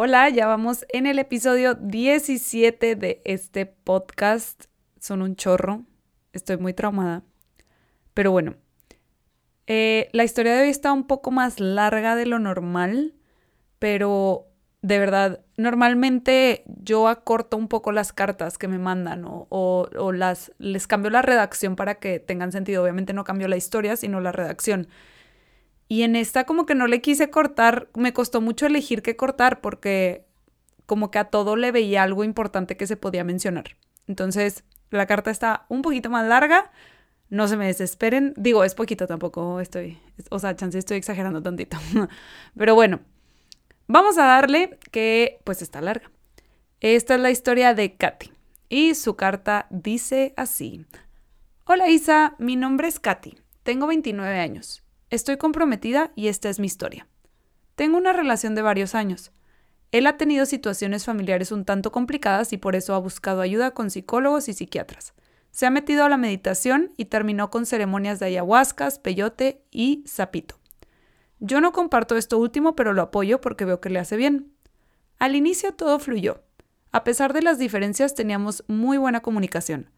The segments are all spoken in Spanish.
Hola, ya vamos en el episodio 17 de este podcast. Son un chorro. Estoy muy traumada. Pero bueno, eh, la historia de hoy está un poco más larga de lo normal, pero de verdad, normalmente yo acorto un poco las cartas que me mandan o, o, las, les cambio la redacción para que tengan sentido. Obviamente no cambio la historia, sino la redacción. Y en esta como que no le quise cortar, me costó mucho elegir qué cortar porque como que a todo le veía algo importante que se podía mencionar. Entonces, la carta está un poquito más larga, no se me desesperen. Digo, es poquito tampoco, estoy, o sea, chance estoy exagerando tantito. Pero bueno, vamos a darle que pues está larga. Esta es la historia de Katy y su carta dice así. Hola Isa, mi nombre es Katy, tengo 29 años, estoy comprometida y esta es mi historia. Tengo una relación de varios años. Él ha tenido situaciones familiares un tanto complicadas y por eso ha buscado ayuda con psicólogos y psiquiatras. Se ha metido a la meditación y terminó con ceremonias de ayahuascas, peyote y sapito. Yo no comparto esto último, pero lo apoyo porque veo que le hace bien. Al inicio todo fluyó. A pesar de las diferencias teníamos muy buena comunicación.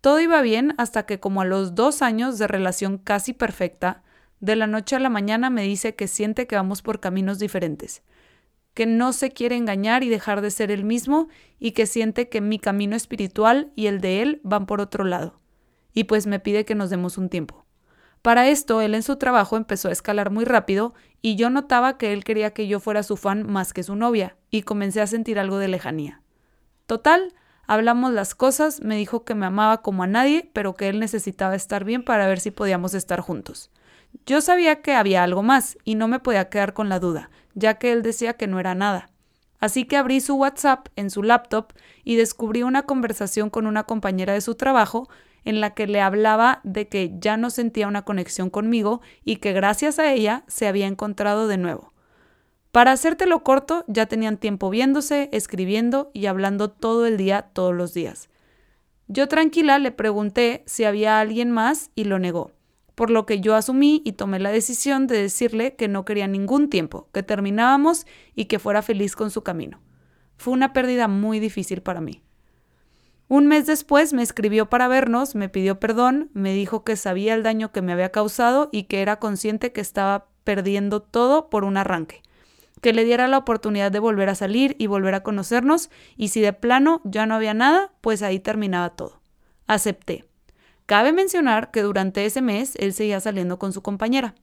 Todo iba bien hasta que como a los dos años de relación casi perfecta, de la noche a la mañana me dice que siente que vamos por caminos diferentes que no se quiere engañar y dejar de ser el mismo y que siente que mi camino espiritual y el de él van por otro lado. Y pues me pide que nos demos un tiempo. Para esto, él en su trabajo empezó a escalar muy rápido y yo notaba que él quería que yo fuera su fan más que su novia y comencé a sentir algo de lejanía. Total, hablamos las cosas, me dijo que me amaba como a nadie, pero que él necesitaba estar bien para ver si podíamos estar juntos. Yo sabía que había algo más y no me podía quedar con la duda, ya que él decía que no era nada. Así que abrí su WhatsApp en su laptop y descubrí una conversación con una compañera de su trabajo en la que le hablaba de que ya no sentía una conexión conmigo y que gracias a ella se había encontrado de nuevo. Para hacértelo corto, ya tenían tiempo viéndose, escribiendo y hablando todo el día, todos los días. Yo tranquila le pregunté si había alguien más y lo negó por lo que yo asumí y tomé la decisión de decirle que no quería ningún tiempo, que terminábamos y que fuera feliz con su camino. Fue una pérdida muy difícil para mí. Un mes después me escribió para vernos, me pidió perdón, me dijo que sabía el daño que me había causado y que era consciente que estaba perdiendo todo por un arranque, que le diera la oportunidad de volver a salir y volver a conocernos y si de plano ya no había nada, pues ahí terminaba todo. Acepté. Cabe mencionar que durante ese mes él seguía saliendo con su compañera.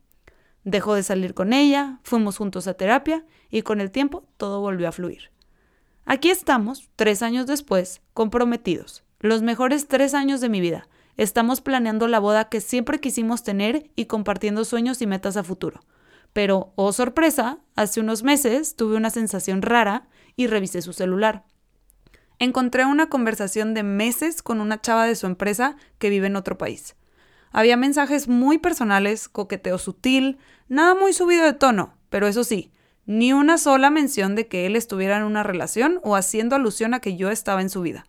Dejó de salir con ella, fuimos juntos a terapia y con el tiempo todo volvió a fluir. Aquí estamos, tres años después, comprometidos. Los mejores tres años de mi vida. Estamos planeando la boda que siempre quisimos tener y compartiendo sueños y metas a futuro. Pero, oh sorpresa, hace unos meses tuve una sensación rara y revisé su celular encontré una conversación de meses con una chava de su empresa que vive en otro país. Había mensajes muy personales, coqueteo sutil, nada muy subido de tono, pero eso sí, ni una sola mención de que él estuviera en una relación o haciendo alusión a que yo estaba en su vida.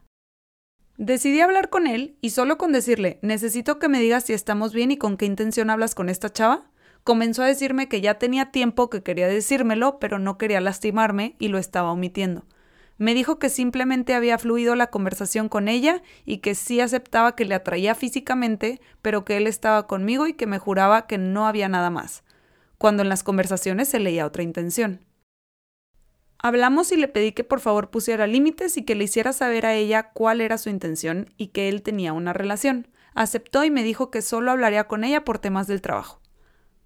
Decidí hablar con él y solo con decirle, necesito que me digas si estamos bien y con qué intención hablas con esta chava, comenzó a decirme que ya tenía tiempo que quería decírmelo, pero no quería lastimarme y lo estaba omitiendo. Me dijo que simplemente había fluido la conversación con ella y que sí aceptaba que le atraía físicamente, pero que él estaba conmigo y que me juraba que no había nada más, cuando en las conversaciones se leía otra intención. Hablamos y le pedí que por favor pusiera límites y que le hiciera saber a ella cuál era su intención y que él tenía una relación. Aceptó y me dijo que solo hablaría con ella por temas del trabajo.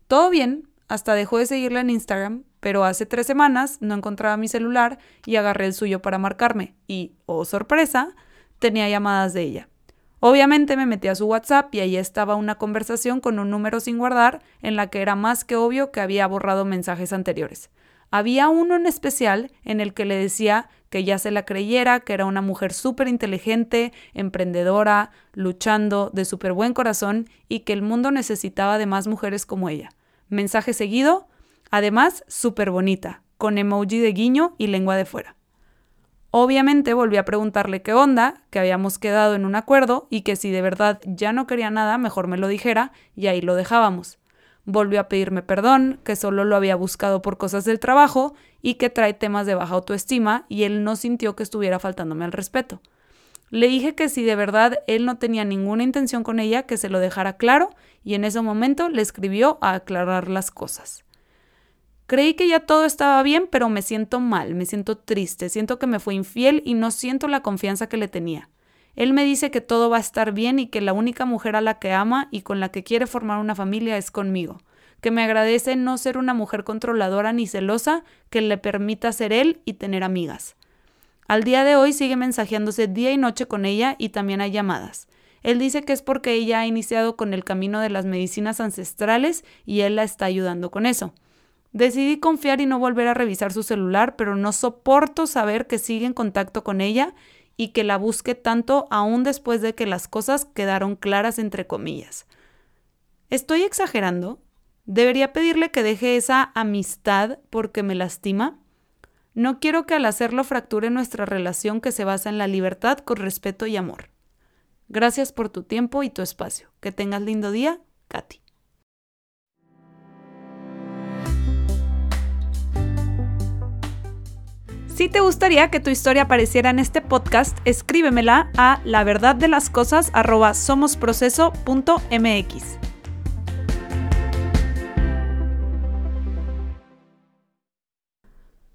Todo bien, hasta dejó de seguirla en Instagram, pero hace tres semanas no encontraba mi celular y agarré el suyo para marcarme y, oh sorpresa, tenía llamadas de ella. Obviamente me metí a su WhatsApp y ahí estaba una conversación con un número sin guardar en la que era más que obvio que había borrado mensajes anteriores. Había uno en especial en el que le decía que ya se la creyera, que era una mujer súper inteligente, emprendedora, luchando, de súper buen corazón y que el mundo necesitaba de más mujeres como ella. Mensaje seguido, además súper bonita, con emoji de guiño y lengua de fuera. Obviamente volví a preguntarle qué onda, que habíamos quedado en un acuerdo y que si de verdad ya no quería nada, mejor me lo dijera y ahí lo dejábamos. Volvió a pedirme perdón, que solo lo había buscado por cosas del trabajo y que trae temas de baja autoestima y él no sintió que estuviera faltándome al respeto. Le dije que si de verdad él no tenía ninguna intención con ella, que se lo dejara claro y en ese momento le escribió a aclarar las cosas. Creí que ya todo estaba bien, pero me siento mal, me siento triste, siento que me fue infiel y no siento la confianza que le tenía. Él me dice que todo va a estar bien y que la única mujer a la que ama y con la que quiere formar una familia es conmigo, que me agradece no ser una mujer controladora ni celosa, que le permita ser él y tener amigas. Al día de hoy sigue mensajeándose día y noche con ella y también hay llamadas. Él dice que es porque ella ha iniciado con el camino de las medicinas ancestrales y él la está ayudando con eso. Decidí confiar y no volver a revisar su celular, pero no soporto saber que sigue en contacto con ella y que la busque tanto aún después de que las cosas quedaron claras entre comillas. ¿Estoy exagerando? ¿Debería pedirle que deje esa amistad porque me lastima? No quiero que al hacerlo fracture nuestra relación que se basa en la libertad con respeto y amor. Gracias por tu tiempo y tu espacio. Que tengas lindo día, Katy. Si te gustaría que tu historia apareciera en este podcast, escríbemela a la verdad de las cosas.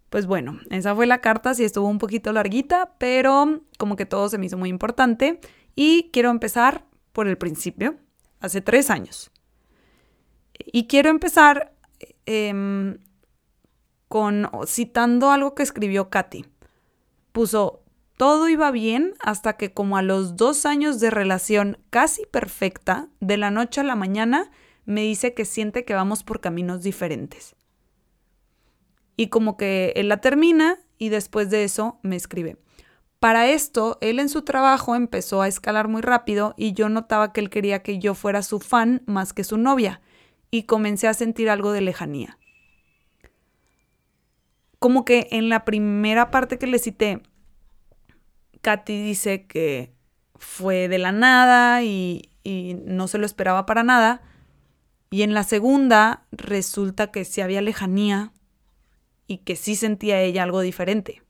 Pues bueno, esa fue la carta, sí estuvo un poquito larguita, pero como que todo se me hizo muy importante y quiero empezar por el principio, hace tres años. Y quiero empezar eh, con citando algo que escribió Katy. Puso, todo iba bien hasta que como a los dos años de relación casi perfecta, de la noche a la mañana, me dice que siente que vamos por caminos diferentes. Y como que él la termina y después de eso me escribe. Para esto, él en su trabajo empezó a escalar muy rápido y yo notaba que él quería que yo fuera su fan más que su novia, y comencé a sentir algo de lejanía como que en la primera parte que le cité, Katy dice que fue de la nada y, y, no se lo esperaba para nada. Y en la segunda resulta que sí había lejanía y que sí sentía ella algo diferente.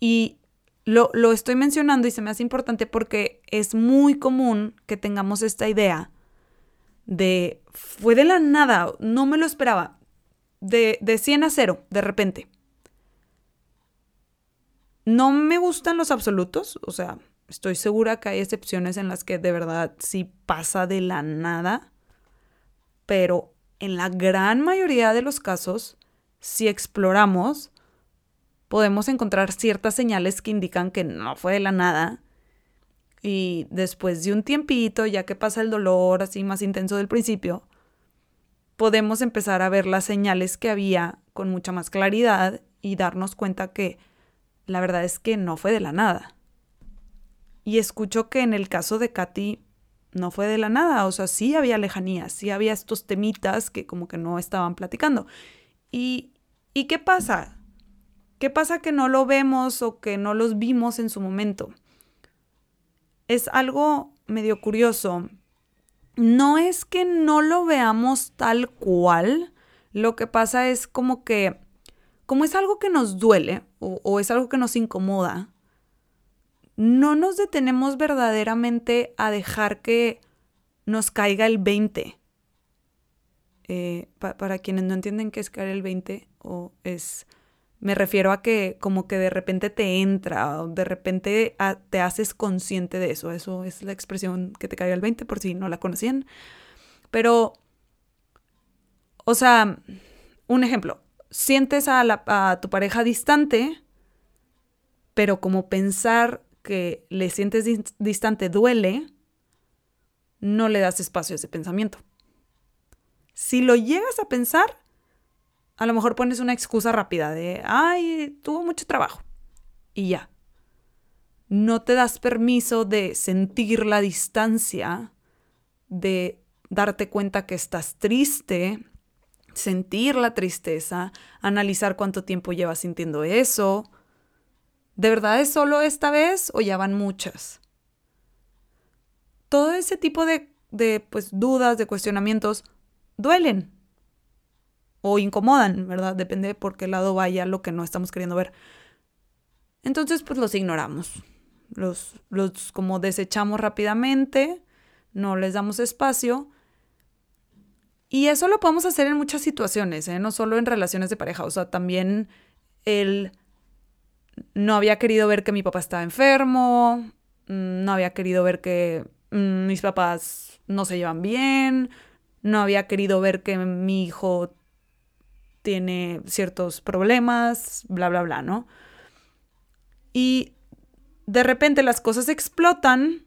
Y lo, lo estoy mencionando y se me hace importante porque es muy común que tengamos esta idea de fue de la nada, no me lo esperaba de, de 100 a 0, de repente. No me gustan los absolutos, o sea, estoy segura que hay excepciones en las que de verdad sí pasa de la nada, pero en la gran mayoría de los casos, si exploramos, podemos encontrar ciertas señales que indican que no fue de la nada. Y después de un tiempito, ya que pasa el dolor así más intenso del principio, podemos empezar a ver las señales que había con mucha más claridad y darnos cuenta que la verdad es que no fue de la nada. Y escucho que en el caso de Katy no fue de la nada, o sea, sí había lejanía, sí había estos temitas que como que no estaban platicando. ¿Y, ¿y qué pasa? ¿Qué pasa que no lo vemos o que no los vimos en su momento? Es algo medio curioso no es que no lo veamos tal cual, lo que pasa es como que, como es algo que nos duele o, es algo que nos incomoda, no nos detenemos verdaderamente a dejar que nos caiga el 20. Eh, para quienes no entienden qué es caer el 20 o es Me refiero a que como que de repente te entra o de repente te haces consciente de eso. Eso es la expresión que te cae al 20 por si no la conocían. Pero, o sea, un ejemplo, sientes a, a tu pareja distante, pero como pensar que le sientes distante duele, no le das espacio a ese pensamiento. Si lo llegas a pensar, a lo mejor pones una excusa rápida de, ay, tuvo mucho trabajo. Y ya. No te das permiso de sentir la distancia, de darte cuenta que estás triste, sentir la tristeza, analizar cuánto tiempo llevas sintiendo eso. ¿De verdad es solo esta vez o ya van muchas? Todo ese tipo de, de pues, dudas, de cuestionamientos, duelen o incomodan, ¿verdad? Depende de por qué lado vaya lo que no estamos queriendo ver. Entonces, pues los ignoramos. Los, los como desechamos rápidamente, no les damos espacio. Y eso lo podemos hacer en muchas situaciones, ¿eh? no solo en relaciones de pareja. O sea, también él no había querido ver que mi papá estaba enfermo, mm, no había querido ver que mm, mis papás no se llevan bien, no había querido ver que mi hijo tiene ciertos problemas, bla, bla, bla, ¿no? Y de repente las cosas explotan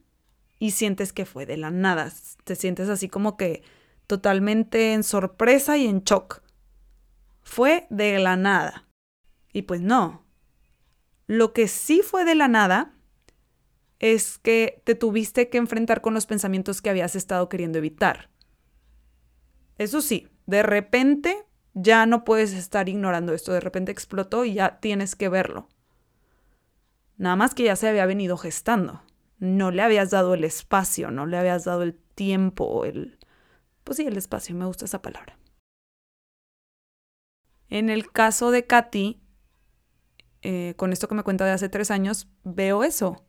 y sientes que fue de la nada. Te sientes así como que totalmente en sorpresa y en shock. Fue de la nada. Y pues no. Lo que sí fue de la nada es que te tuviste que enfrentar con los pensamientos que habías estado queriendo evitar. Eso sí, de repente ya no puedes estar ignorando esto, de repente explotó y ya tienes que verlo. Nada más que ya se había venido gestando. No le habías dado el espacio, no le habías dado el tiempo, el... Pues sí, el espacio, me gusta esa palabra. En el caso de Katy, eh, con esto que me cuenta de hace tres años, veo eso.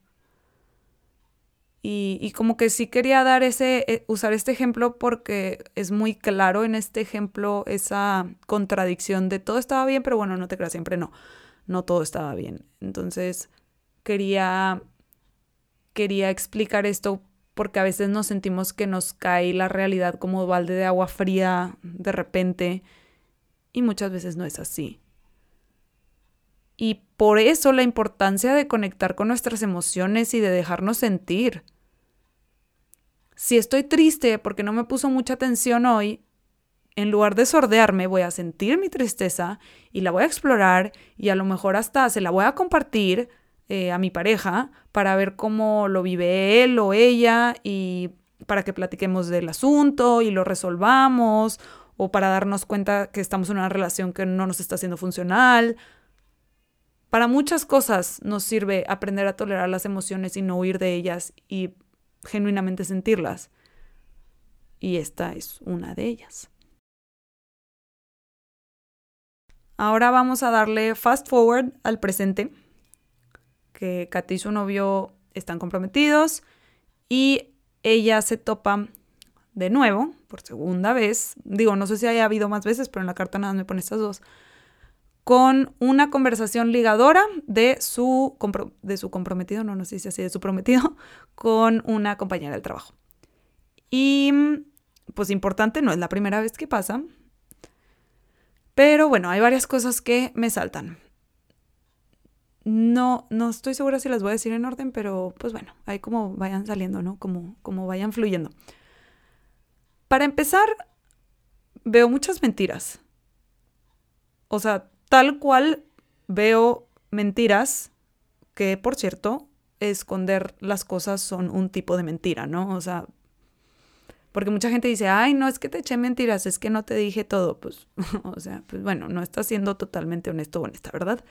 Y, como que sí quería dar ese, eh, usar este ejemplo porque es muy claro en este ejemplo esa contradicción de todo estaba bien, pero bueno, no te creas, siempre no, no todo estaba bien. Entonces quería, quería explicar esto porque a veces nos sentimos que nos cae la realidad como balde de agua fría de repente y muchas veces no es así. Y por eso la importancia de conectar con nuestras emociones y de dejarnos sentir. Si estoy triste porque no me puso mucha atención hoy, en lugar de sordearme, voy a sentir mi tristeza y la voy a explorar y a lo mejor hasta se la voy a compartir eh, a mi pareja para ver cómo lo vive él o ella y para que platiquemos del asunto y lo resolvamos o para darnos cuenta que estamos en una relación que no nos está haciendo funcional. Para muchas cosas nos sirve aprender a tolerar las emociones y no huir de ellas y genuinamente sentirlas. Y esta es una de ellas. Ahora vamos a darle fast forward al presente, que Katy y su novio están comprometidos y ella se topa de nuevo, por segunda vez, digo, no sé si haya habido más veces, pero en la carta nada me pone estas dos, con una conversación ligadora de su, de su comprometido, no, no sé si así, de su prometido, con una compañera del trabajo. Y pues importante, no es la primera vez que pasa, pero bueno, hay varias cosas que me saltan. No, no estoy segura si las voy a decir en orden, pero pues bueno, ahí como vayan saliendo, ¿no? Como, como vayan fluyendo. Para empezar, veo muchas mentiras. O sea, tal cual veo mentiras, que por cierto, esconder las cosas son un tipo de mentira, ¿no? O sea, porque mucha gente dice, ay, no es que te eché mentiras, es que no te dije todo. Pues, o sea, pues bueno, no estás siendo totalmente honesto o honesta, ¿verdad?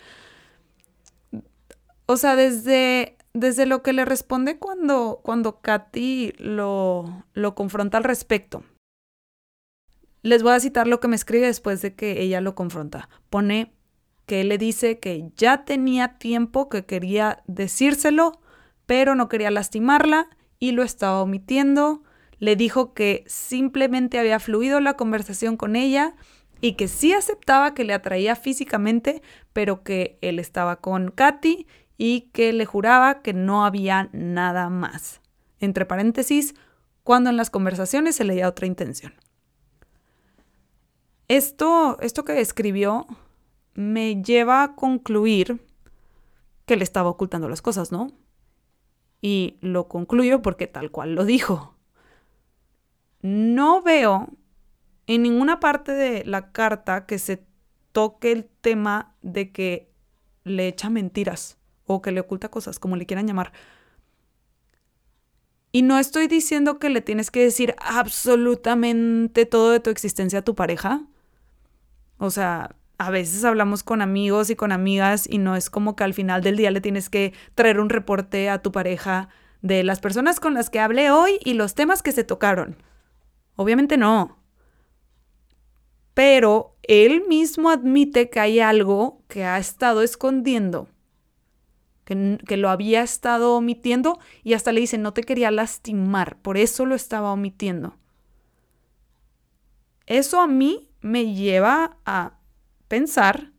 O sea, desde, desde lo que le responde cuando, cuando Katy lo, lo confronta al respecto. Les voy a citar lo que me escribe después de que ella lo confronta. Pone que él le dice que ya tenía tiempo que quería decírselo, pero no quería lastimarla y lo estaba omitiendo. Le dijo que simplemente había fluido la conversación con ella y que sí aceptaba que le atraía físicamente, pero que él estaba con Katy y que le juraba que no había nada más. Entre paréntesis, cuando en las conversaciones se leía otra intención. Esto, esto que escribió me lleva a concluir que le estaba ocultando las cosas, ¿no? Y lo concluyo porque tal cual lo dijo. No veo en ninguna parte de la carta que se toque el tema de que le echa mentiras o que le oculta cosas, como le quieran llamar. Y no estoy diciendo que le tienes que decir absolutamente todo de tu existencia a tu pareja. O sea, a veces hablamos con amigos y con amigas y no es como que al final del día le tienes que traer un reporte a tu pareja de las personas con las que hablé hoy y los temas que se tocaron. Obviamente no. Pero él mismo admite que hay algo que ha estado escondiendo, que, que, lo había estado omitiendo y hasta le dice, no te quería lastimar, por eso lo estaba omitiendo. Eso a mí me lleva a pensar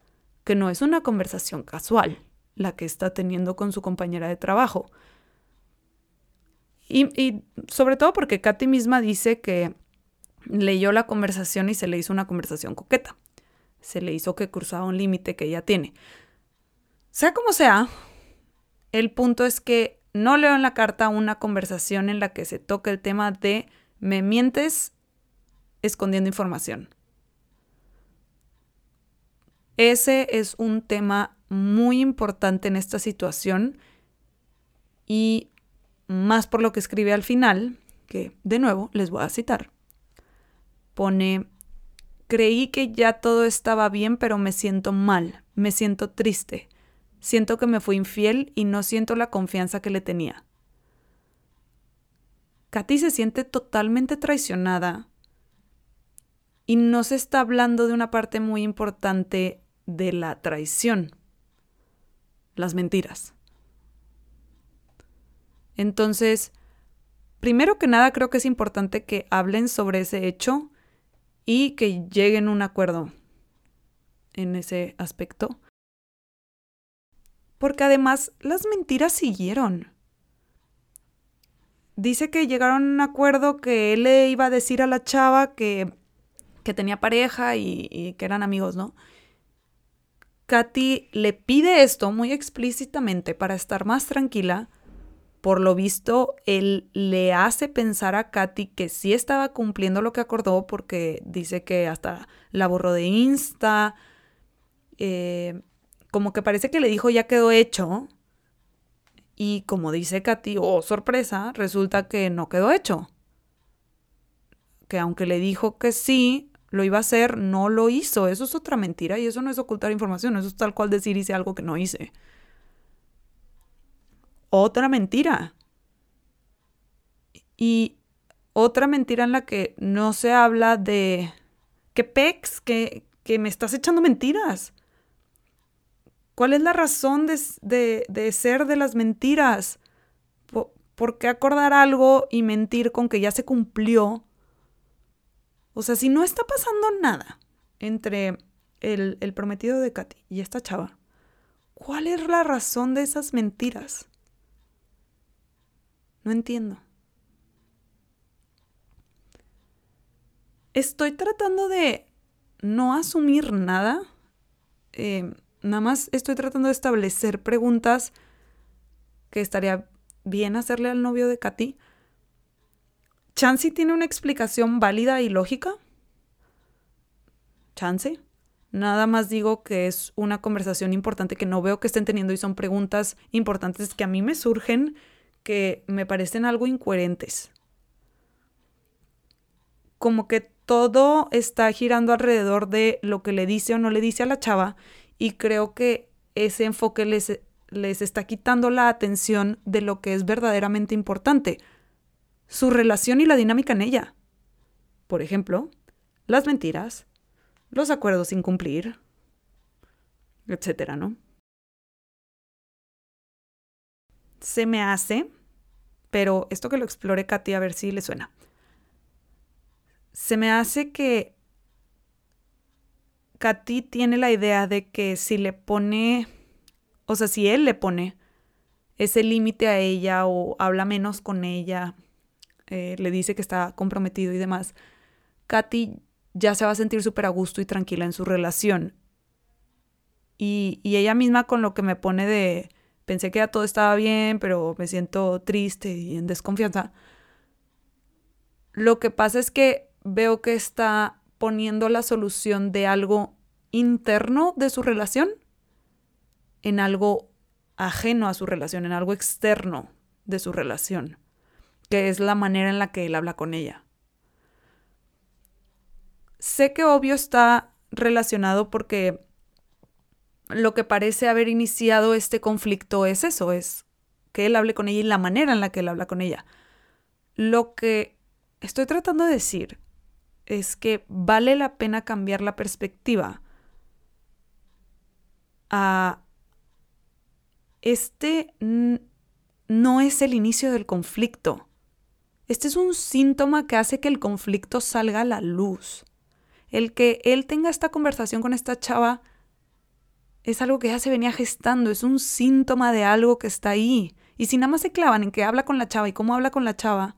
que no es una conversación casual la que está teniendo con su compañera de trabajo. Y, sobre todo porque Katy misma dice que leyó la conversación y se le hizo una conversación coqueta. Se le hizo que cruzaba un límite que ella tiene. Sea como sea, el punto es que no leo en la carta una conversación en la que se toque el tema de me mientes escondiendo información. Ese es un tema muy importante en esta situación y más por lo que escribe al final, que de nuevo les voy a citar. Pone, creí que ya todo estaba bien, pero me siento mal, me siento triste, siento que me fui infiel y no siento la confianza que le tenía. Katy se siente totalmente traicionada y no se está hablando de una parte muy importante de la traición, las mentiras. Entonces, primero que nada creo que es importante que hablen sobre ese hecho y que lleguen a un acuerdo en ese aspecto. Porque además las mentiras siguieron. Dice que llegaron a un acuerdo que él le iba a decir a la chava que, que tenía pareja y, y que eran amigos, ¿no? Katy le pide esto muy explícitamente para estar más tranquila. Por lo visto, él le hace pensar a Katy que sí estaba cumpliendo lo que acordó porque dice que hasta la borró de Insta. Eh, como que parece que le dijo ya quedó hecho. Y como dice Katy, oh sorpresa, resulta que no quedó hecho. Que aunque le dijo que sí, lo iba a hacer, no lo hizo. Eso es otra mentira y eso no es ocultar información, eso es tal cual decir hice algo que no hice. Otra mentira. Y otra mentira en la que no se habla de que pex, que, que me estás echando mentiras. ¿Cuál es la razón de, de, ser de las mentiras? ¿Por qué acordar algo y mentir con que ya se cumplió o sea, si no está pasando nada entre el, el prometido de Katy y esta chava, ¿cuál es la razón de esas mentiras? No entiendo. Estoy tratando de no asumir nada. Eh, nada más estoy tratando de establecer preguntas que estaría bien hacerle al novio de Katy ¿Chance tiene una explicación válida y lógica? ¿Chance? Nada más digo que es una conversación importante que no veo que estén teniendo y son preguntas importantes que a mí me surgen que me parecen algo incoherentes. Como que todo está girando alrededor de lo que le dice o no le dice a la chava y creo que ese enfoque les, les está quitando la atención de lo que es verdaderamente importante su relación y la dinámica en ella. Por ejemplo, las mentiras, los acuerdos sin cumplir, etcétera, ¿no? Se me hace, pero esto que lo explore Katy a ver si le suena. Se me hace que Katy tiene la idea de que si le pone, o sea, si él le pone ese límite a ella o habla menos con ella, eh, le dice que está comprometido y demás, Katy ya se va a sentir súper a gusto y tranquila en su relación. Y, y, ella misma con lo que me pone de, pensé que ya todo estaba bien, pero me siento triste y en desconfianza. Lo que pasa es que veo que está poniendo la solución de algo interno de su relación en algo ajeno a su relación, en algo externo de su relación, que es la manera en la que él habla con ella. Sé que obvio está relacionado porque lo que parece haber iniciado este conflicto es eso, es que él hable con ella y la manera en la que él habla con ella. Lo que estoy tratando de decir es que vale la pena cambiar la perspectiva a este no es el inicio del conflicto. Este es un síntoma que hace que el conflicto salga a la luz. El que él tenga esta conversación con esta chava es algo que ya se venía gestando, es un síntoma de algo que está ahí. Y si nada más se clavan en que habla con la chava y cómo habla con la chava,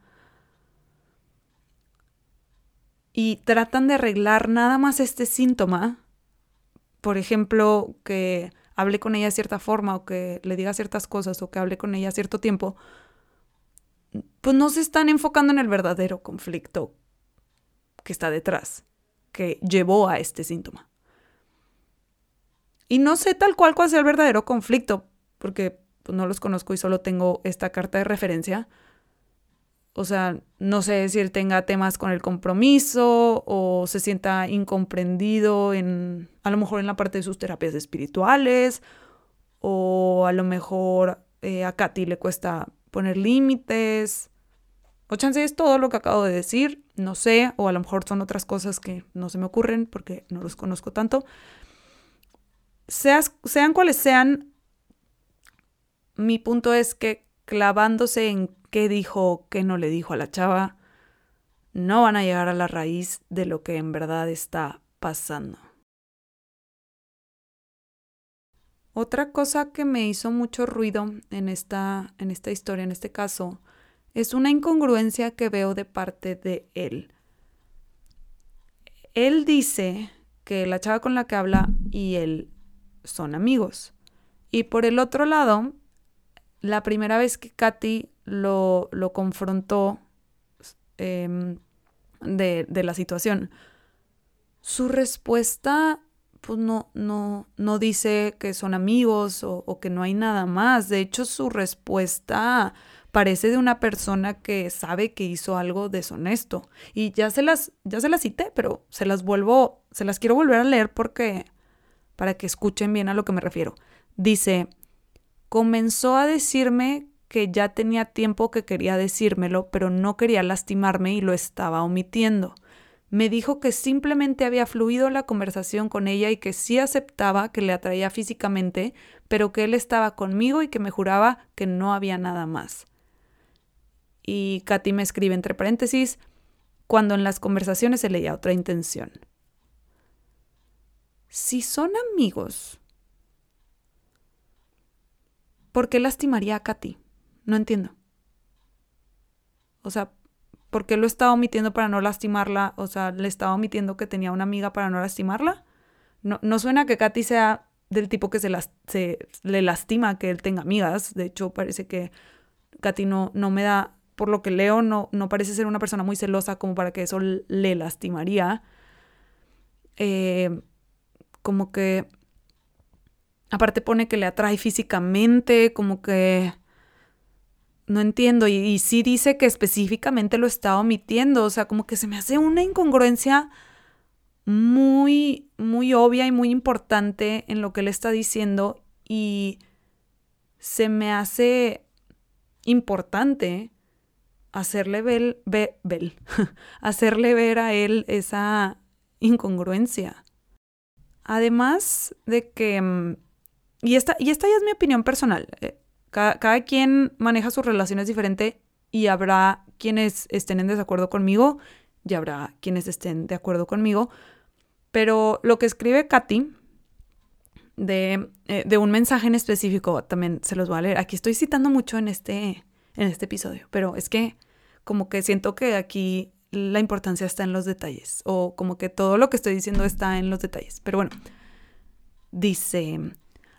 y tratan de arreglar nada más este síntoma, por ejemplo, que hable con ella de cierta forma o que le diga ciertas cosas o que hable con ella cierto tiempo, pues no se están enfocando en el verdadero conflicto que está detrás, que llevó a este síntoma. Y no sé tal cual cuál sea el verdadero conflicto, porque pues, no los conozco y solo tengo esta carta de referencia, o sea, no sé si él tenga temas con el compromiso o se sienta incomprendido en, a lo mejor en la parte de sus terapias espirituales o a lo mejor eh, a Katy le cuesta poner límites. O chance es todo lo que acabo de decir, no sé, o a lo mejor son otras cosas que no se me ocurren porque no los conozco tanto. Seas, sean cuales sean, mi punto es que clavándose en qué dijo, qué no le dijo a la chava, no van a llegar a la raíz de lo que en verdad está pasando. Otra cosa que me hizo mucho ruido en esta, en esta historia, en este caso, es una incongruencia que veo de parte de él. Él dice que la chava con la que habla y él son amigos. Y por el otro lado, la primera vez que Katy lo, lo confrontó em, de, de, la situación, su respuesta pues no, no, no dice que son amigos o, que no hay nada más. De hecho, su respuesta parece de una persona que sabe que hizo algo deshonesto. Y ya se las, ya se las cité, pero se las vuelvo, se las quiero volver a leer porque, para que escuchen bien a lo que me refiero. Dice, comenzó a decirme que ya tenía tiempo que quería decírmelo, pero no quería lastimarme y lo estaba omitiendo. Me dijo que simplemente había fluido la conversación con ella y que sí aceptaba que le atraía físicamente, pero que él estaba conmigo y que me juraba que no había nada más. Y Katy me escribe entre paréntesis, cuando en las conversaciones se leía otra intención. Si son amigos, ¿por qué lastimaría a Katy? No entiendo. O sea, ¿por qué lo estaba omitiendo para no lastimarla? O sea, ¿le estaba omitiendo que tenía una amiga para no lastimarla? No, no suena que Katy sea del tipo que se, se, le lastima que él tenga amigas. De hecho, parece que Katy no, no me da, por lo que leo, no, no parece ser una persona muy celosa como para que eso le lastimaría. Eh, como que Aparte pone que le atrae físicamente, como que... No entiendo. Y, sí dice que específicamente lo está omitiendo. O sea, como que se me hace una incongruencia muy, muy obvia y muy importante en lo que él está diciendo. Y se me hace importante hacerle ver, hacerle ver a él esa incongruencia. Además de que mm, y esta, y esta ya es mi opinión personal. Cada, cada, quien maneja sus relaciones diferente y habrá quienes estén en desacuerdo conmigo y habrá quienes estén de acuerdo conmigo. Pero lo que escribe Katy de, eh, de, un mensaje en específico, también se los voy a leer. Aquí estoy citando mucho en este, en este episodio, pero es que como que siento que aquí la importancia está en los detalles, o como que todo lo que estoy diciendo está en los detalles. Pero bueno, dice,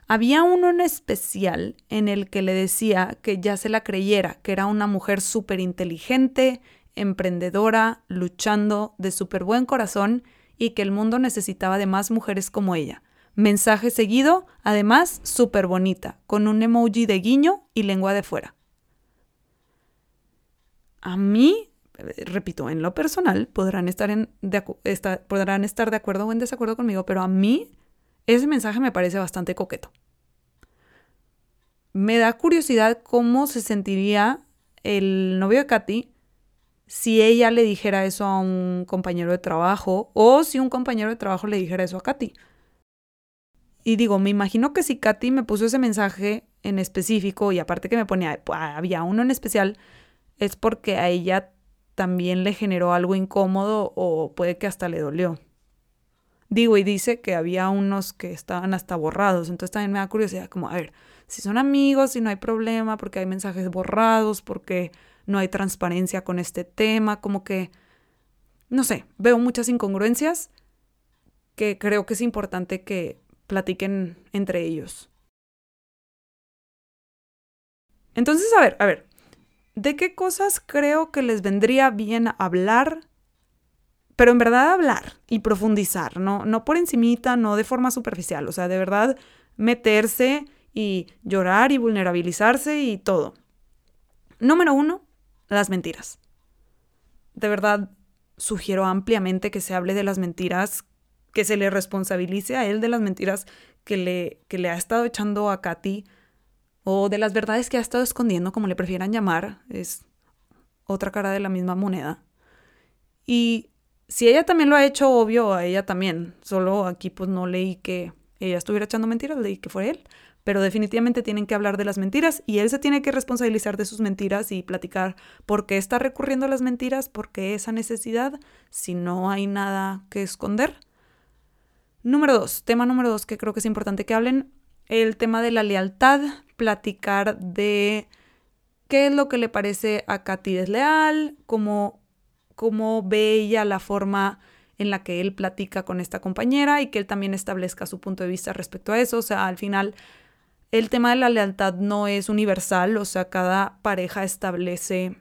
había uno en especial en el que le decía que ya se la creyera, que era una mujer súper inteligente, emprendedora, luchando, de súper buen corazón y que el mundo necesitaba de más mujeres como ella. Mensaje seguido, además súper bonita, con un emoji de guiño y lengua de fuera. A mí, repito, en lo personal, podrán estar, podrán estar de acuerdo o en desacuerdo conmigo, pero a mí ese mensaje me parece bastante coqueto. Me da curiosidad cómo se sentiría el novio de Katy si ella le dijera eso a un compañero de trabajo o si un compañero de trabajo le dijera eso a Katy. Y digo, me imagino que si Katy me puso ese mensaje en específico y aparte que me ponía, había uno en especial, es porque a ella también le generó algo incómodo o puede que hasta le dolió. Digo, y dice que había unos que estaban hasta borrados, entonces también me da curiosidad como, a ver, si son amigos, si no hay problema, porque hay mensajes borrados, porque no hay transparencia con este tema, como que, no sé, veo muchas incongruencias que creo que es importante que platiquen entre ellos. Entonces, a ver, a ver, ¿de qué cosas creo que les vendría bien hablar pero en verdad hablar y profundizar, ¿no? No por encimita, no de forma superficial, o sea, de verdad meterse y llorar y vulnerabilizarse y todo. Número uno, las mentiras. De verdad, sugiero ampliamente que se hable de las mentiras, que se le responsabilice a él de las mentiras que le, que le ha estado echando a Katy o de las verdades que ha estado escondiendo, como le prefieran llamar, es otra cara de la misma moneda. Y si ella también lo ha hecho, obvio, a ella también. Solo aquí pues no leí que ella estuviera echando mentiras, leí que fue él. Pero definitivamente tienen que hablar de las mentiras y él se tiene que responsabilizar de sus mentiras y platicar por qué está recurriendo a las mentiras, por qué esa necesidad, si no hay nada que esconder. Número dos, tema número dos que creo que es importante que hablen, el tema de la lealtad, platicar de qué es lo que le parece a Katy desleal, cómo cómo ve ella la forma en la que él platica con esta compañera y que él también establezca su punto de vista respecto a eso. O sea, al final el tema de la lealtad no es universal, o sea, cada pareja establece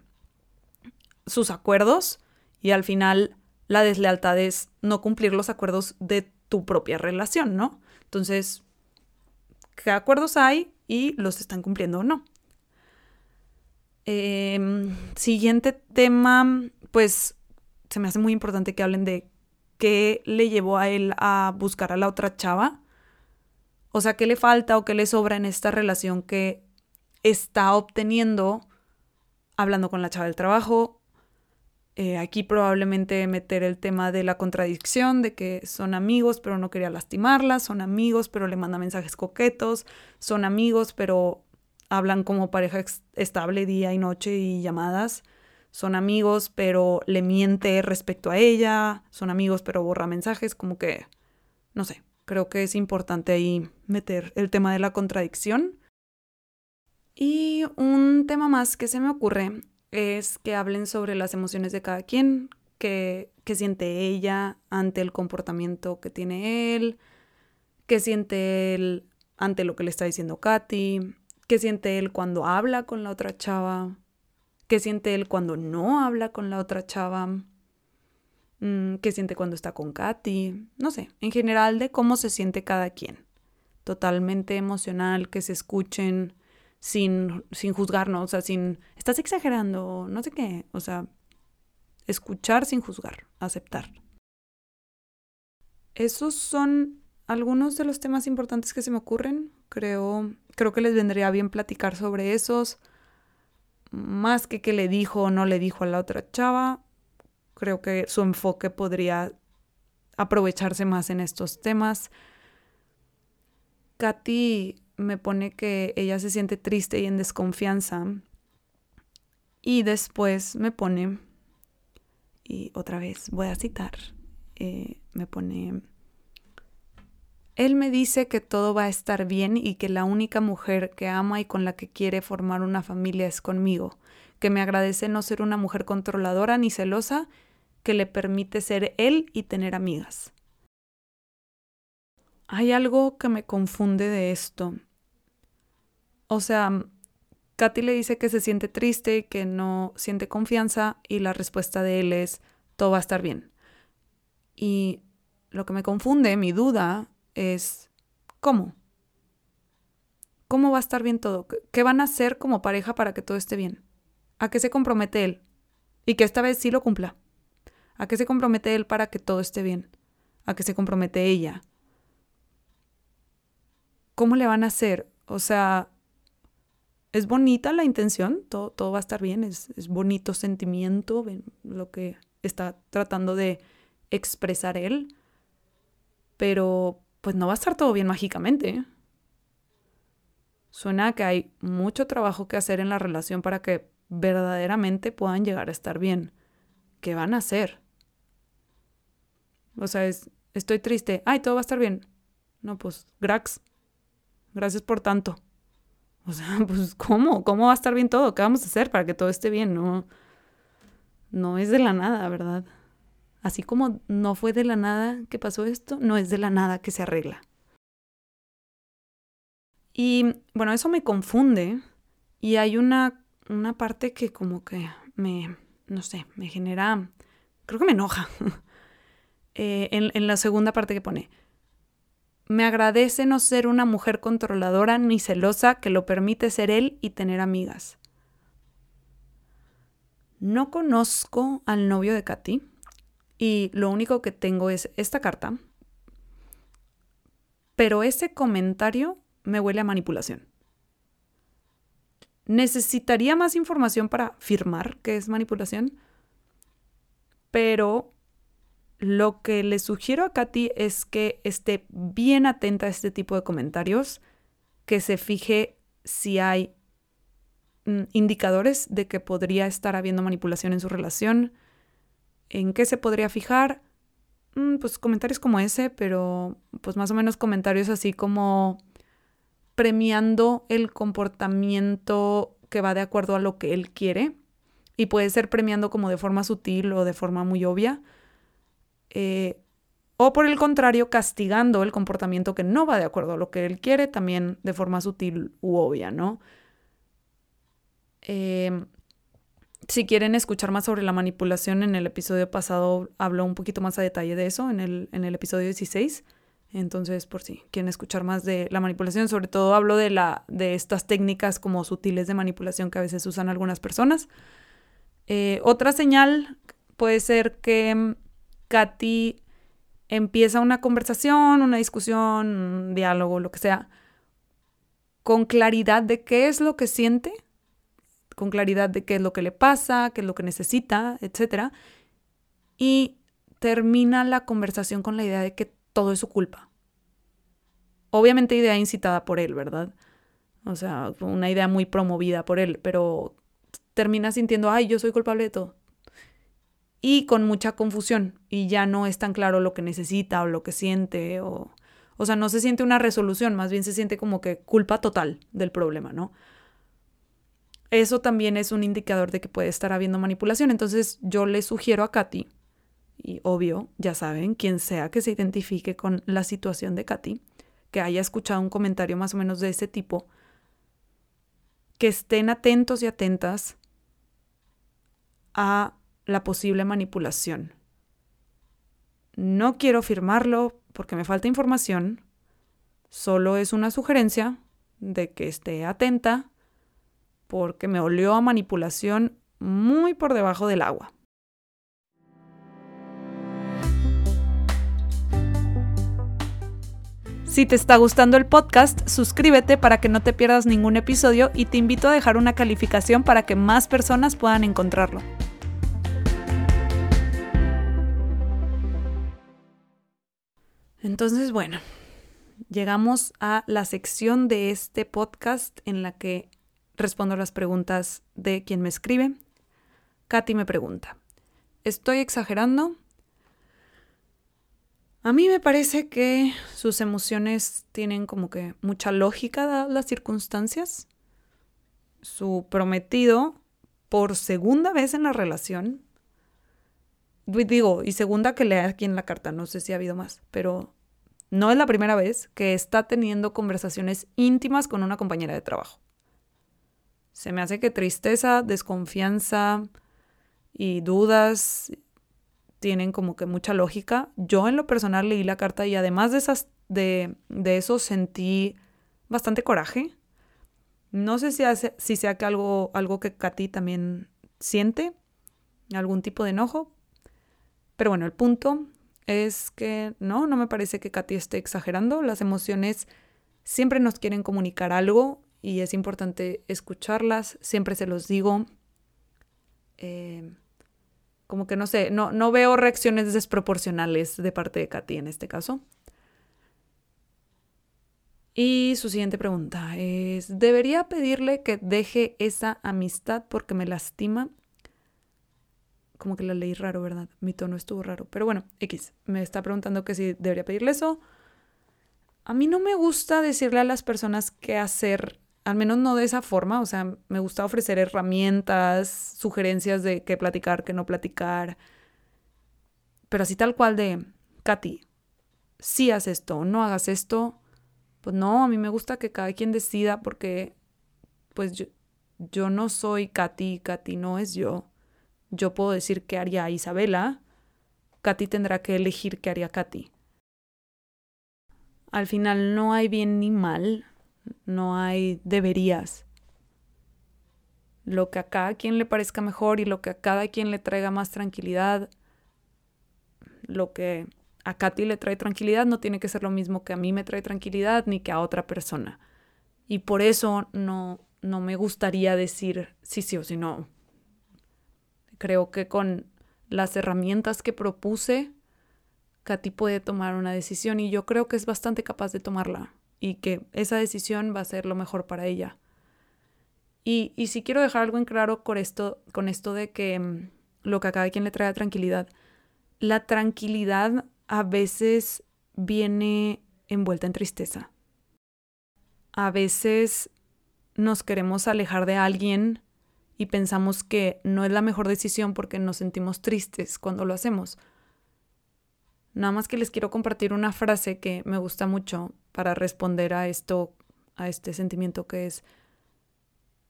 sus acuerdos y al final la deslealtad es no cumplir los acuerdos de tu propia relación, ¿no? Entonces, ¿qué acuerdos hay y los están cumpliendo o no? Em, siguiente tema, pues se me hace muy importante que hablen de qué le llevó a él a buscar a la otra chava. O sea, qué le falta o qué le sobra en esta relación que está obteniendo hablando con la chava del trabajo. Eh, aquí probablemente meter el tema de la contradicción, de que son amigos pero no quería lastimarla, son amigos pero le manda mensajes coquetos, son amigos pero hablan como pareja estable día y noche y llamadas son amigos pero le miente respecto a ella, son amigos pero borra mensajes, como que, no sé, creo que es importante ahí meter el tema de la contradicción. Y un tema más que se me ocurre es que hablen sobre las emociones de cada quien, que, que siente ella ante el comportamiento que tiene él, qué siente él ante lo que le está diciendo Katy, qué siente él cuando habla con la otra chava, qué siente él cuando no habla con la otra chava, mm, qué siente cuando está con Katy, no sé, en general de cómo se siente cada quien. Totalmente emocional, que se escuchen sin, sin juzgarnos, o sea, sin, estás exagerando, no sé qué, o sea, escuchar sin juzgar, aceptar. Esos son algunos de los temas importantes que se me ocurren. Creo, creo que les vendría bien platicar sobre esos más que que le dijo o no le dijo a la otra chava, creo que su enfoque podría aprovecharse más en estos temas. Katy me pone que ella se siente triste y en desconfianza. Y después me pone, y otra vez voy a citar, eh, me pone, Él me dice que todo va a estar bien y que la única mujer que ama y con la que quiere formar una familia es conmigo, que me agradece no ser una mujer controladora ni celosa, que le permite ser él y tener amigas. Hay algo que me confunde de esto. O sea, Katy le dice que se siente triste que no siente confianza y la respuesta de él es todo va a estar bien. Y lo que me confunde, mi duda, es ¿cómo? ¿Cómo va a estar bien todo? ¿Qué van a hacer como pareja para que todo esté bien? ¿A qué se compromete él? Y que esta vez sí lo cumpla. ¿A qué se compromete él para que todo esté bien? ¿A qué se compromete ella? ¿Cómo le van a hacer? O sea, es bonita la intención, todo, todo va a estar bien, es, es bonito sentimiento, lo que está tratando de expresar él, pero pues no va a estar todo bien mágicamente. Suena que hay mucho trabajo que hacer en la relación para que verdaderamente puedan llegar a estar bien. ¿Qué van a hacer? O sea, es, estoy triste. Ay, todo va a estar bien. No, pues, Grax, Gracias por tanto. O sea, pues ¿cómo? ¿Cómo va a estar bien todo? ¿Qué vamos a hacer para que todo esté bien? No, no es de la nada, ¿verdad? Así como no fue de la nada que pasó esto, no es de la nada que se arregla. Y bueno, eso me confunde y hay una, una parte que como que me, no sé, me genera, creo que me enoja. Eh, en, en la segunda parte que pone, me agradece no ser una mujer controladora ni celosa que lo permite ser él y tener amigas. No conozco al novio de Katy y lo único que tengo es esta carta, pero ese comentario me huele a manipulación. Necesitaría más información para firmar que es manipulación, pero lo que le sugiero a Katy es que esté bien atenta a este tipo de comentarios, que se fije si hay mm, indicadores de que podría estar habiendo manipulación en su relación. ¿En qué se podría fijar? Mm, pues comentarios como ese, pero pues más o menos comentarios así como premiando el comportamiento que va de acuerdo a lo que él quiere. Y puede ser premiando como de forma sutil o de forma muy obvia eh, o por el contrario, castigando el comportamiento que no va de acuerdo a lo que él quiere, también de forma sutil u obvia, ¿no? Em, si quieren escuchar más sobre la manipulación, en el episodio pasado habló un poquito más a detalle de eso, en el, en el episodio 16. Entonces, por si quieren escuchar más de la manipulación, sobre todo hablo de, la, de estas técnicas como sutiles de manipulación que a veces usan algunas personas. Eh, otra señal puede ser que Katy empieza una conversación, una discusión, un diálogo, lo que sea, con claridad de qué es lo que siente, con claridad de qué es lo que le pasa, qué es lo que necesita, etc. Y termina la conversación con la idea de que todo es su culpa. Obviamente idea incitada por él, ¿verdad? O sea, una idea muy promovida por él, pero termina sintiendo, ay, yo soy culpable de todo y con mucha confusión y ya no es tan claro lo que necesita o lo que siente o o sea, no se siente una resolución, más bien se siente como que culpa total del problema, ¿no? Eso también es un indicador de que puede estar habiendo manipulación. Entonces yo le sugiero a Katy, y obvio, ya saben, quien sea que se identifique con la situación de Katy, que haya escuchado un comentario más o menos de ese tipo, que estén atentos y atentas a la posible manipulación. No quiero firmarlo porque me falta información, solo es una sugerencia de que esté atenta porque me olió a manipulación muy por debajo del agua. Si te está gustando el podcast, suscríbete para que no te pierdas ningún episodio y te invito a dejar una calificación para que más personas puedan encontrarlo. Entonces, bueno, llegamos a la sección de este podcast en la que respondo las preguntas de quien me escribe. Katy me pregunta, ¿estoy exagerando? A mí me parece que sus emociones tienen como que mucha lógica dadas las circunstancias. Su prometido, por segunda vez en la relación, digo, y segunda que lea aquí en la carta, no sé si ha habido más, pero no es la primera vez que está teniendo conversaciones íntimas con una compañera de trabajo. Se me hace que tristeza, desconfianza y dudas tienen como que mucha lógica. Yo en lo personal leí la carta y además de, esas, de, de eso sentí bastante coraje. No sé si, hace, si sea que algo, algo que Katy también siente, algún tipo de enojo. Pero bueno, el punto es que no, no me parece que Katy esté exagerando. Las emociones siempre nos quieren comunicar algo y es importante escucharlas, siempre se los digo. Eh, como que no sé, no, no veo reacciones desproporcionales de parte de Katy en este caso. Y su siguiente pregunta es, ¿debería pedirle que deje esa amistad porque me lastima? Como que la leí raro, ¿verdad? Mi tono estuvo raro. Pero bueno, X, me está preguntando que si debería pedirle eso. A mí no me gusta decirle a las personas qué hacer al menos no de esa forma, o sea, me gusta ofrecer herramientas, sugerencias de qué platicar, qué no platicar, pero así tal cual de, Katy, si haces esto, no hagas esto, pues no, a mí me gusta que cada quien decida porque, pues yo, yo no soy Katy, Katy no es yo. Yo puedo decir qué haría Isabela, Katy tendrá que elegir qué haría Katy. Al final no hay bien ni mal, no hay deberías. Lo que a cada quien le parezca mejor y lo que a cada quien le traiga más tranquilidad, lo que a Katy le trae tranquilidad no tiene que ser lo mismo que a mí me trae tranquilidad ni que a otra persona. Y por eso no, no me gustaría decir sí, sí o sí no. Creo que con las herramientas que propuse, Katy puede tomar una decisión y yo creo que es bastante capaz de tomarla y que esa decisión va a ser lo mejor para ella. Y, y si quiero dejar algo en claro con esto, con esto de que mm, lo que a cada quien le trae tranquilidad, la tranquilidad a veces viene envuelta en tristeza. A veces nos queremos alejar de alguien y pensamos que no es la mejor decisión porque nos sentimos tristes cuando lo hacemos. Nada más que les quiero compartir una frase que me gusta mucho para responder a esto, a este sentimiento que es,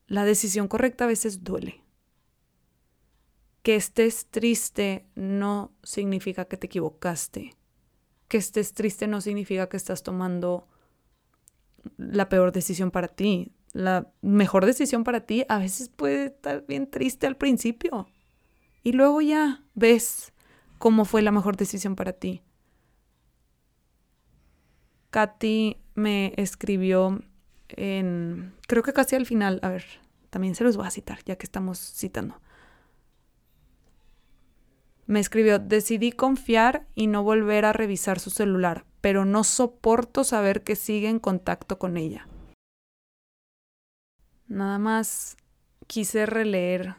la decisión correcta a veces duele. Que estés triste no significa que te equivocaste. Que estés triste no significa que estás tomando la peor decisión para ti. La mejor decisión para ti a veces puede estar bien triste al principio. Y luego ya ves cómo fue la mejor decisión para ti. Katy me escribió en, creo que casi al final, a ver, también se los voy a citar, ya que estamos citando. Me escribió, decidí confiar y no volver a revisar su celular, pero no soporto saber que sigue en contacto con ella. Nada más quise releer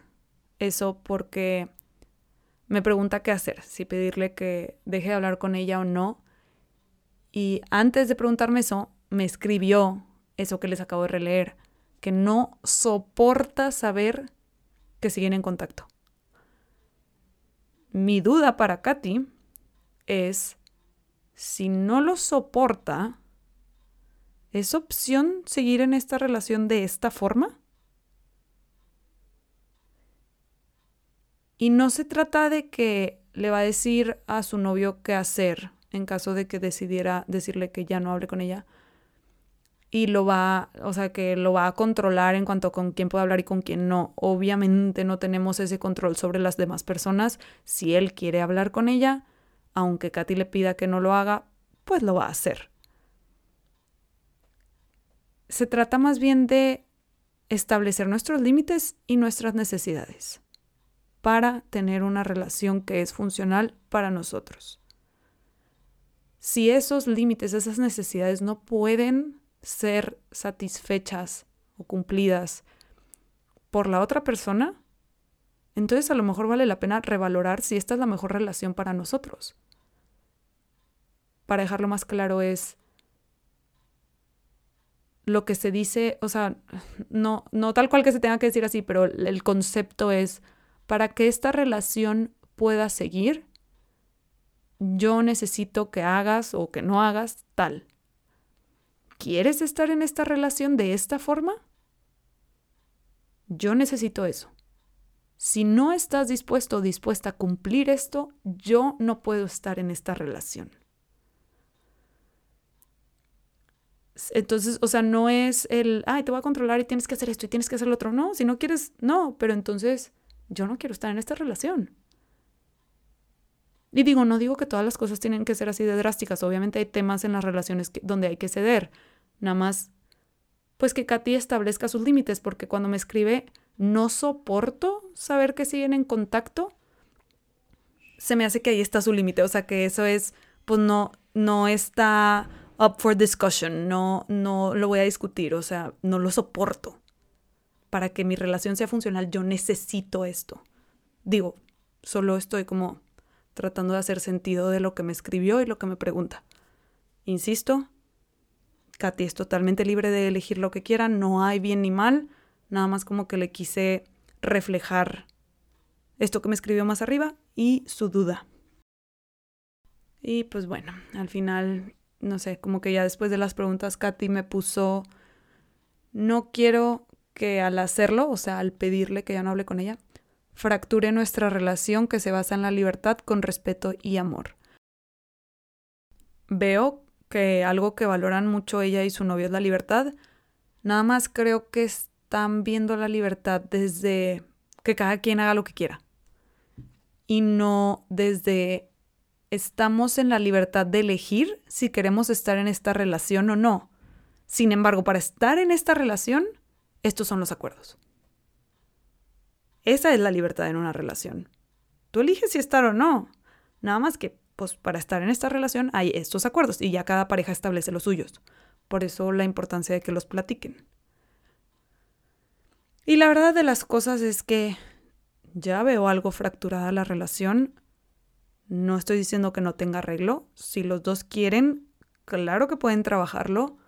eso porque me pregunta qué hacer, si pedirle que deje de hablar con ella o no. Y antes de preguntarme eso, me escribió eso que les acabo de releer, que no soporta saber que siguen en contacto. Mi duda para Katy es, si no lo soporta, ¿es opción seguir en esta relación de esta forma? Y no se trata de que le va a decir a su novio qué hacer en caso de que decidiera decirle que ya no hable con ella. Y lo va, o sea, que lo va a controlar en cuanto con quién puede hablar y con quién no. Obviamente no tenemos ese control sobre las demás personas. Si él quiere hablar con ella, aunque Katy le pida que no lo haga, pues lo va a hacer. Se trata más bien de establecer nuestros límites y nuestras necesidades para tener una relación que es funcional para nosotros si esos límites, esas necesidades no pueden ser satisfechas o cumplidas por la otra persona, entonces a lo mejor vale la pena revalorar si esta es la mejor relación para nosotros. para dejarlo más claro, es lo que se dice, o sea, no, no tal cual que se tenga que decir así, pero el concepto es, para que esta relación pueda seguir, yo necesito que hagas o que no hagas tal. ¿Quieres estar en esta relación de esta forma? Yo necesito eso. Si no estás dispuesto o dispuesta a cumplir esto, yo no puedo estar en esta relación. Entonces, o sea, no es el, ay, te voy a controlar y tienes que hacer esto y tienes que hacer lo otro. No, si no quieres, no, pero entonces yo no quiero estar en esta relación. Y digo, no digo que todas las cosas tienen que ser así de drásticas. Obviamente hay temas en las relaciones donde hay que ceder. Nada más, pues que Katy establezca sus límites, porque cuando me escribe, no soporto saber que siguen en contacto, se me hace que ahí está su límite. O sea, que eso es, pues no, no está up for discussion, no, no lo voy a discutir, o sea, no lo soporto. Para que mi relación sea funcional, yo necesito esto. Digo, solo estoy como tratando de hacer sentido de lo que me escribió y lo que me pregunta. Insisto, Katy es totalmente libre de elegir lo que quiera, no hay bien ni mal, nada más como que le quise reflejar esto que me escribió más arriba y su duda. Y pues bueno, al final no sé, como que ya después de las preguntas, Katy me puso, no quiero que al hacerlo, o sea, al pedirle que ya no hable con ella, fracture nuestra relación que se basa en la libertad con respeto y amor. Veo que algo que valoran mucho ella y su novio es la libertad. Nada más creo que están viendo la libertad desde que cada quien haga lo que quiera. Y no desde estamos en la libertad de elegir si queremos estar en esta relación o no. Sin embargo, para estar en esta relación, estos son los acuerdos. Esa es la libertad en una relación. Tú eliges si estar o no. Nada más que, pues, para estar en esta relación hay estos acuerdos y ya cada pareja establece los suyos. Por eso la importancia de que los platiquen. Y la verdad de las cosas es que ya veo algo fracturada la relación no estoy diciendo que no tenga arreglo. Si los dos quieren, claro que pueden trabajarlo.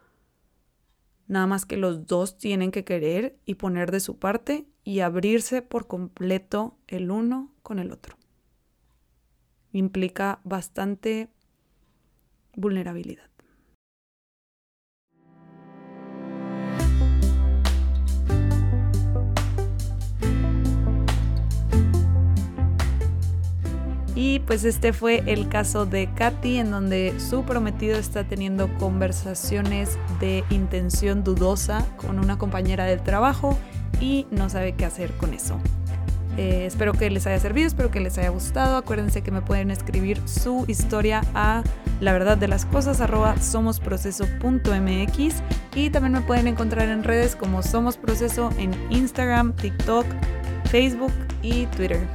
Nada más que los dos tienen que querer y poner de su parte y abrirse por completo el uno con el otro. Implica bastante vulnerabilidad. Y pues este fue el caso de Katy, en donde su prometido está teniendo conversaciones de intención dudosa con una compañera del trabajo y no sabe qué hacer con eso. Eh, espero que les haya servido, espero que les haya gustado. Acuérdense que me pueden escribir su historia a la verdad de las cosas somosproceso.mx y también me pueden encontrar en redes como Somos Proceso en Instagram, TikTok, Facebook y Twitter.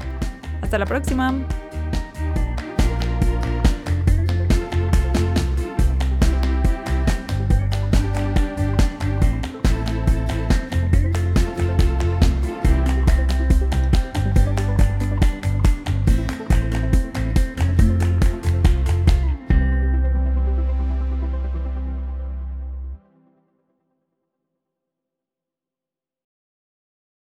Hasta la próxima.